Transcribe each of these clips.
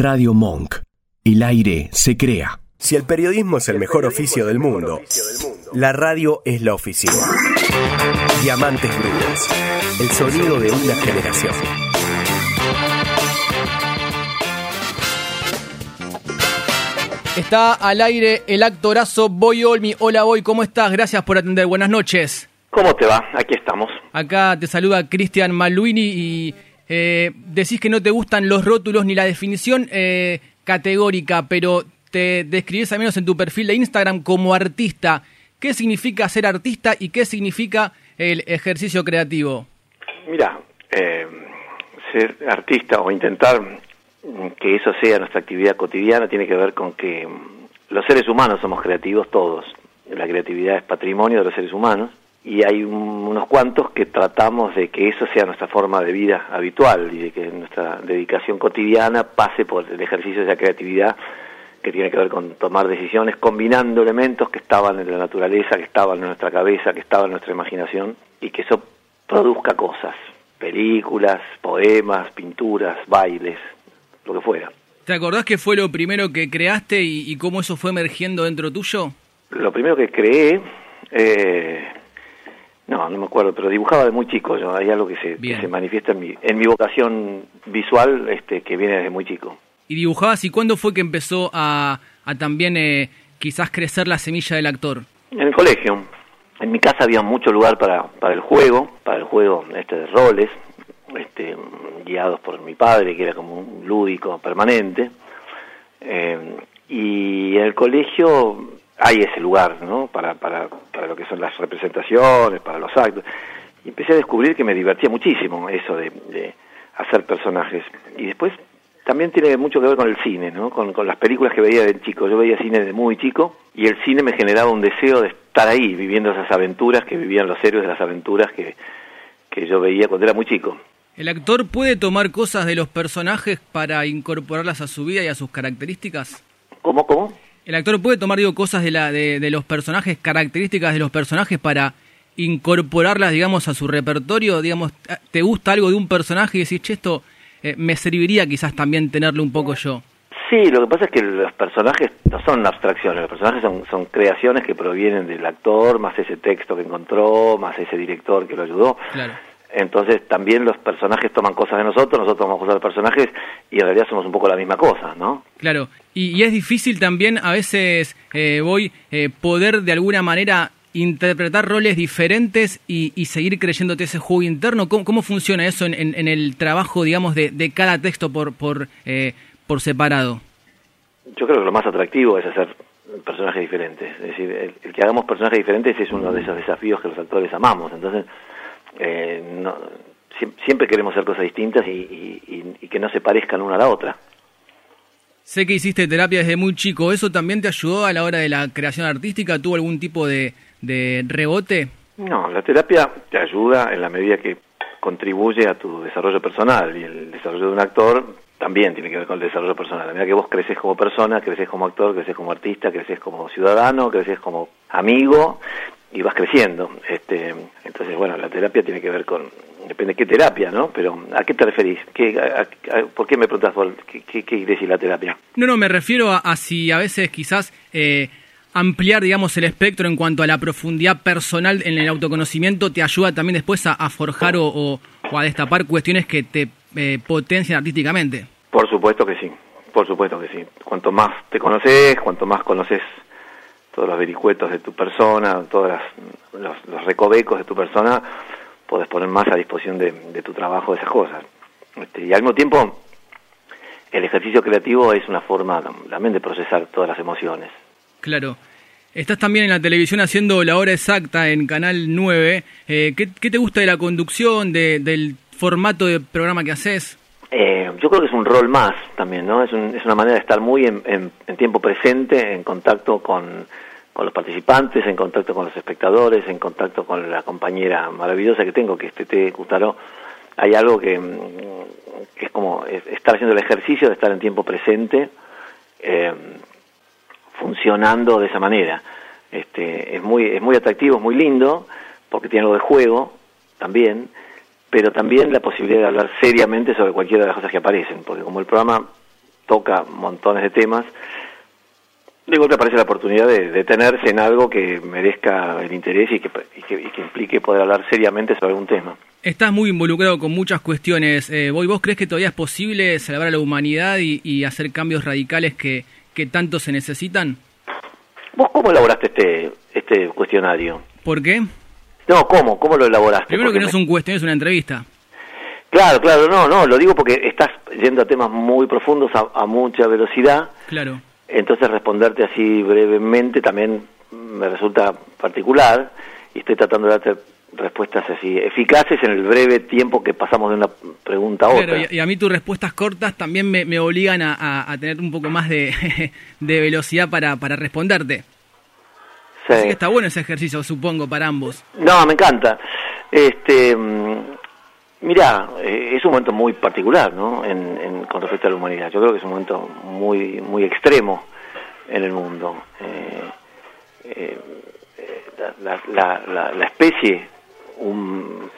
Radio Monk. El aire se crea. Si el periodismo es el mejor oficio del mundo, la radio es la oficina. Diamantes Brudas. El sonido de una generación. Está al aire el actorazo Boy Olmi. Hola Boy, ¿cómo estás? Gracias por atender. Buenas noches. ¿Cómo te va? Aquí estamos. Acá te saluda Cristian Maluini y eh, decís que no te gustan los rótulos ni la definición eh, categórica, pero te describís al menos en tu perfil de Instagram como artista. ¿Qué significa ser artista y qué significa el ejercicio creativo? Mira, eh, ser artista o intentar que eso sea nuestra actividad cotidiana tiene que ver con que los seres humanos somos creativos todos. La creatividad es patrimonio de los seres humanos y hay unos cuantos que tratamos de que eso sea nuestra forma de vida habitual y de que nuestra dedicación cotidiana pase por el ejercicio de esa creatividad que tiene que ver con tomar decisiones combinando elementos que estaban en la naturaleza, que estaban en nuestra cabeza, que estaban en nuestra imaginación y que eso produzca cosas, películas, poemas, pinturas, bailes, lo que fuera. ¿Te acordás qué fue lo primero que creaste y, cómo eso fue emergiendo dentro tuyo? Lo primero que creé, eh, no, no me acuerdo, pero dibujaba de muy chico. Yo, hay algo que se, que se manifiesta en mi, en mi vocación visual este, que viene desde muy chico. ¿Y dibujabas y cuándo fue que empezó a, a también eh, quizás crecer la semilla del actor? En el colegio. En mi casa había mucho lugar para, para el juego, para el juego este de roles, este, guiados por mi padre, que era como un lúdico permanente. Eh, y en el colegio hay ese lugar, ¿no? Para, para, para lo que son las representaciones, para los actos. Y empecé a descubrir que me divertía muchísimo eso de, de hacer personajes. Y después también tiene mucho que ver con el cine, ¿no? Con, con, las películas que veía de chico. Yo veía cine desde muy chico y el cine me generaba un deseo de estar ahí, viviendo esas aventuras que vivían los héroes de las aventuras que, que yo veía cuando era muy chico. ¿El actor puede tomar cosas de los personajes para incorporarlas a su vida y a sus características? ¿Cómo, cómo? ¿El actor puede tomar, digo, cosas de, la, de, de los personajes, características de los personajes para incorporarlas, digamos, a su repertorio? Digamos, ¿te gusta algo de un personaje y decís, che, esto eh, me serviría quizás también tenerlo un poco yo. Sí, lo que pasa es que los personajes no son abstracciones, los personajes son, son creaciones que provienen del actor, más ese texto que encontró, más ese director que lo ayudó. Claro. Entonces también los personajes toman cosas de nosotros, nosotros tomamos cosas de los personajes y en realidad somos un poco la misma cosa, ¿no? Claro, y, y es difícil también a veces, eh, voy, eh, poder de alguna manera interpretar roles diferentes y, y, seguir creyéndote ese juego interno? ¿Cómo, cómo funciona eso en, en, en, el trabajo, digamos, de, de cada texto por, por, eh, por separado? Yo creo que lo más atractivo es hacer personajes diferentes. Es decir, el, el, que hagamos personajes diferentes es uno de esos desafíos que los actores amamos. Entonces, eh, no, siempre queremos hacer cosas distintas y, y, y que no se parezcan una a la otra. Sé que hiciste terapia desde muy chico. ¿Eso también te ayudó a la hora de la creación artística? ¿Tuvo algún tipo de, de rebote? No, la terapia te ayuda en la medida que contribuye a tu desarrollo personal y el desarrollo de un actor también tiene que ver con el desarrollo personal. A medida que vos creces como persona, creces como actor, creces como artista, creces como ciudadano, creces como amigo y vas creciendo. Este, entonces, bueno, la terapia tiene que ver con, depende de qué terapia, ¿no? Pero ¿a qué te referís? ¿Qué, a, a, ¿Por qué me preguntas qué, qué, qué decir la terapia? No, no, me refiero a, a si a veces quizás... Eh, ampliar, digamos, el espectro en cuanto a la profundidad personal en el autoconocimiento te ayuda también después a, a forjar o, o, o, a destapar cuestiones que te eh, potencian artísticamente. Por supuesto que sí, por supuesto que sí. Cuanto más te conoces, cuanto más conoces todos los vericuetos de tu persona, todos los, los, recovecos de tu persona, podés poner más a disposición de, de tu trabajo esas cosas. Este, y al mismo tiempo, el ejercicio creativo es una forma también de procesar todas las emociones. Claro. Estás también en la televisión haciendo la hora exacta en Canal 9. Eh, ¿qué, ¿qué, te gusta de la conducción, de, del formato de programa que haces? Eh, yo creo que es un rol más también, ¿no? Es, un, es una manera de estar muy en, en, en tiempo presente, en contacto con, con, los participantes, en contacto con los espectadores, en contacto con la compañera maravillosa que tengo, que es Tete Custaró. Hay algo que, que es como estar haciendo el ejercicio de estar en tiempo presente. Eh, funcionando de esa manera. Este, es muy es muy atractivo, es muy lindo, porque tiene algo de juego también, pero también la posibilidad de hablar seriamente sobre cualquiera de las cosas que aparecen, porque como el programa toca montones de temas, de golpe aparece la oportunidad de detenerse en algo que merezca el interés y que, y que, y que implique poder hablar seriamente sobre algún tema. Estás muy involucrado con muchas cuestiones. Eh, ¿Vos crees que todavía es posible salvar a la humanidad y, y hacer cambios radicales que, que tanto se necesitan? ¿Vos cómo elaboraste este, este cuestionario? ¿Por qué? No, ¿cómo? ¿Cómo lo elaboraste? Primero Porque que no es un cuestionario, es una entrevista. Claro, claro, no, no, lo digo porque estás yendo a temas muy profundos a, a mucha velocidad, Claro. Entonces responderte así brevemente también me resulta particular y estoy tratando de darte respuestas así eficaces en el breve tiempo que pasamos de una pregunta a otra. Claro, y, a mí tus respuestas cortas también me, me obligan a, a- a tener un poco más de, de velocidad para, para responderte. Sí. Así que está bueno ese ejercicio, supongo, para ambos. No, me encanta. Este, mm, mira, eh, es un momento muy particular, ¿no? En, en- con respecto a la humanidad. Yo creo que es un momento muy, muy extremo en el mundo. Eh, eh, eh, la, la, la, la especie, un-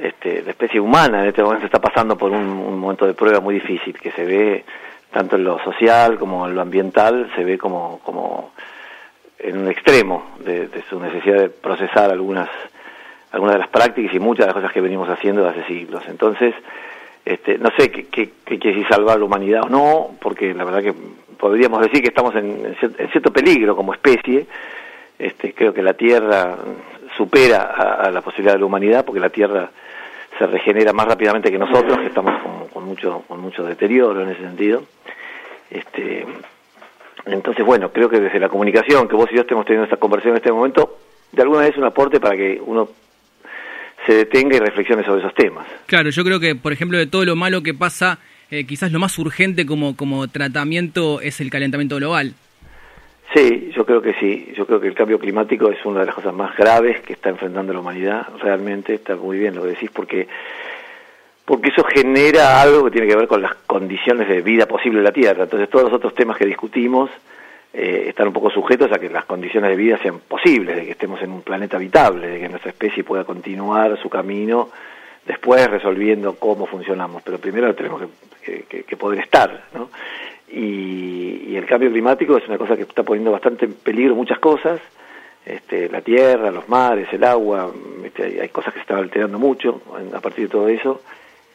este, la especie humana en este momento está pasando por un, un momento de prueba muy difícil que se ve tanto en lo social como en lo ambiental, se ve como, como en un extremo de, de su necesidad de procesar algunas algunas de las prácticas y muchas de las cosas que venimos haciendo desde hace siglos. Entonces, este, no sé qué, quiere decir salvar la humanidad o no, porque la verdad que podríamos decir que estamos en, en cier- en cierto peligro como especie. Este, creo que la Tierra supera a, la posibilidad de la humanidad, porque la Tierra se regenera más rápidamente que nosotros, que estamos con, con mucho con mucho deterioro en ese sentido. Este, entonces, bueno, creo que desde la comunicación, que vos y yo estemos teniendo esta conversación en este momento, de alguna vez un aporte para que uno se detenga y reflexione sobre esos temas. Claro, yo creo que, por ejemplo, de todo lo malo que pasa, eh, quizás lo más urgente como, como tratamiento es el calentamiento global. Sí, yo creo que sí. Yo creo que el cambio climático es una de las cosas más graves que está enfrentando la humanidad. Realmente está muy bien lo que decís porque porque eso genera algo que tiene que ver con las condiciones de vida posible en la Tierra. Entonces todos los otros temas que discutimos eh, están un poco sujetos a que las condiciones de vida sean posibles, de que estemos en un planeta habitable, de que nuestra especie pueda continuar su camino después resolviendo cómo funcionamos. Pero primero tenemos que, que- que poder estar, ¿no? Y, y el cambio climático es una cosa que está poniendo bastante en peligro muchas cosas, este, la tierra, los mares, el agua, este, hay, cosas que se están alterando mucho a partir de todo eso,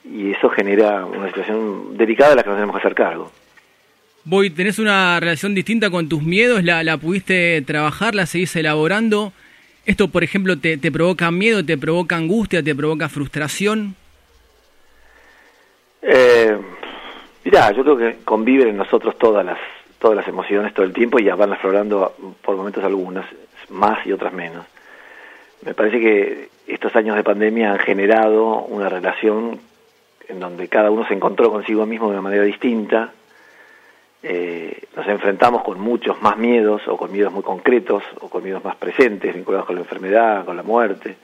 y eso genera una situación delicada de la que nos tenemos que hacer cargo. Voy, ¿tenés una relación distinta con tus miedos? ¿La, pudiste trabajar? ¿La seguís elaborando? ¿Esto, por ejemplo, te, te provoca miedo, te provoca angustia, te provoca frustración? Eh, mirá, yo creo que conviven en nosotros todas las todas las emociones todo el tiempo y ya van aflorando por momentos algunas, más y otras menos. Me parece que estos años de pandemia han generado una relación en donde cada uno se encontró consigo mismo de una manera distinta. Eh, nos enfrentamos con muchos más miedos o con miedos muy concretos o con miedos más presentes vinculados con la enfermedad, con la muerte.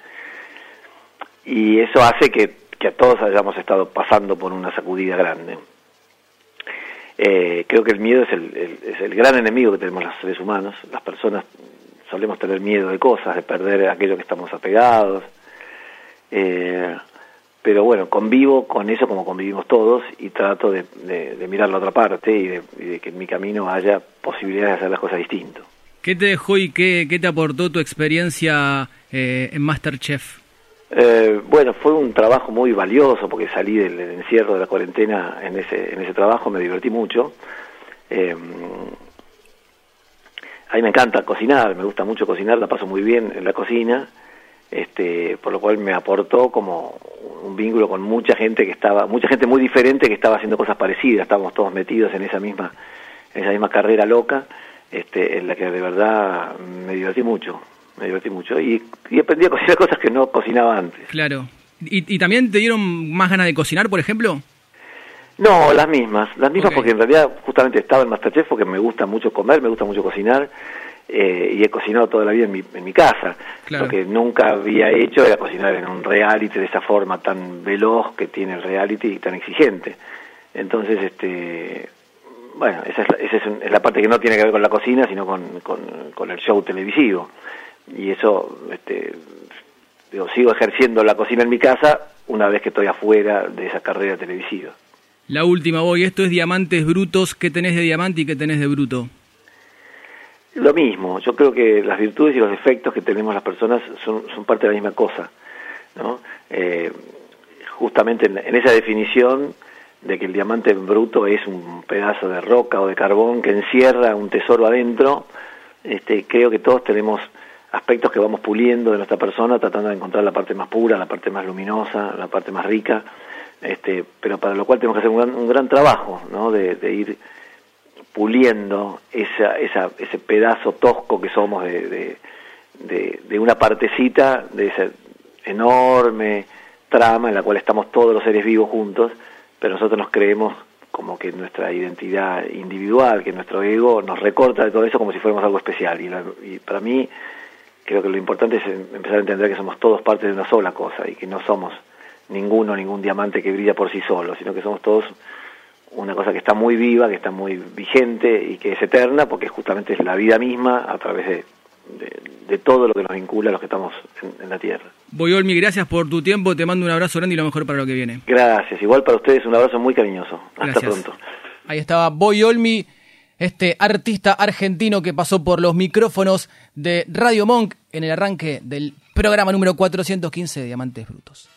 Y eso hace que, que a todos hayamos estado pasando por una sacudida grande. Eh, creo que el miedo es el, es el gran enemigo que tenemos los seres humanos. Las personas solemos tener miedo de cosas, de perder aquello que estamos apegados. Eh, pero bueno, convivo con eso como convivimos todos y trato de, de- de mirar la otra parte y de, y de que en mi camino haya posibilidades de hacer las cosas distinto. ¿Qué te dejó y qué, qué te aportó tu experiencia eh, en Masterchef? Eh, bueno, fue un trabajo muy valioso porque salí del, del encierro de la cuarentena en ese, en ese trabajo, me divertí mucho. Eh, a mí me encanta cocinar, me gusta mucho cocinar, la paso muy bien en la cocina, este, por lo cual me aportó como un vínculo con mucha gente que estaba, mucha gente muy diferente que estaba haciendo cosas parecidas, estábamos todos metidos en esa misma, en esa misma carrera loca, este, en la que de verdad me divertí mucho, me divertí mucho y, y aprendí a cocinar cosas que no cocinaba antes. Claro. ¿Y, y también te dieron más ganas de cocinar, por ejemplo? No, las mismas, las mismas porque en realidad justamente estaba en Masterchef porque me gusta mucho comer, me gusta mucho cocinar eh, y he cocinado toda la vida en mi, en mi casa. Claro. Lo que nunca había hecho era cocinar en un reality de esa forma tan veloz que tiene el reality y tan exigente. Entonces, este, bueno, esa es la, esa es un- es la parte que no tiene que ver con la cocina, sino con, con, con el show televisivo. Y eso, este, digo, sigo ejerciendo la cocina en mi casa una vez que estoy afuera de esa carrera televisiva. La última, voy. Esto es diamantes brutos. ¿Qué tenés de diamante y qué tenés de bruto? Lo mismo. Yo creo que las virtudes y los defectos que tenemos las personas son, son parte de la misma cosa. ¿no? Eh, justamente en, esa definición de que el diamante bruto es un pedazo de roca o de carbón que encierra un tesoro adentro, este, creo que todos tenemos aspectos que vamos puliendo de nuestra persona, tratando de encontrar la parte más pura, la parte más luminosa, la parte más rica, este, pero para lo cual tenemos que hacer un gran, un gran trabajo, ¿no? De, de ir puliendo esa, esa, ese pedazo tosco que somos de, de, de, de una partecita de esa enorme trama en la cual estamos todos los seres vivos juntos, pero nosotros nos creemos como que nuestra identidad individual, que nuestro ego nos recorta de todo eso como si fuéramos algo especial. Y, la, y para mí creo que lo importante es empezar a entender que somos todos parte de una sola cosa y que no somos ninguno, ningún diamante que brilla por sí solo, sino que somos todos una cosa que está muy viva, que está muy vigente y que es eterna, porque justamente es la vida misma a través de, de, de todo lo que nos vincula a los que estamos en, en la Tierra. Boyolmi, gracias por tu tiempo, te mando un abrazo grande y lo mejor para lo que viene. Gracias, igual para ustedes un abrazo muy cariñoso. Hasta gracias. pronto. Ahí estaba Boyolmi, este artista argentino que pasó por los micrófonos de Radio Monk en el arranque del programa número 415 de Diamantes Brutos.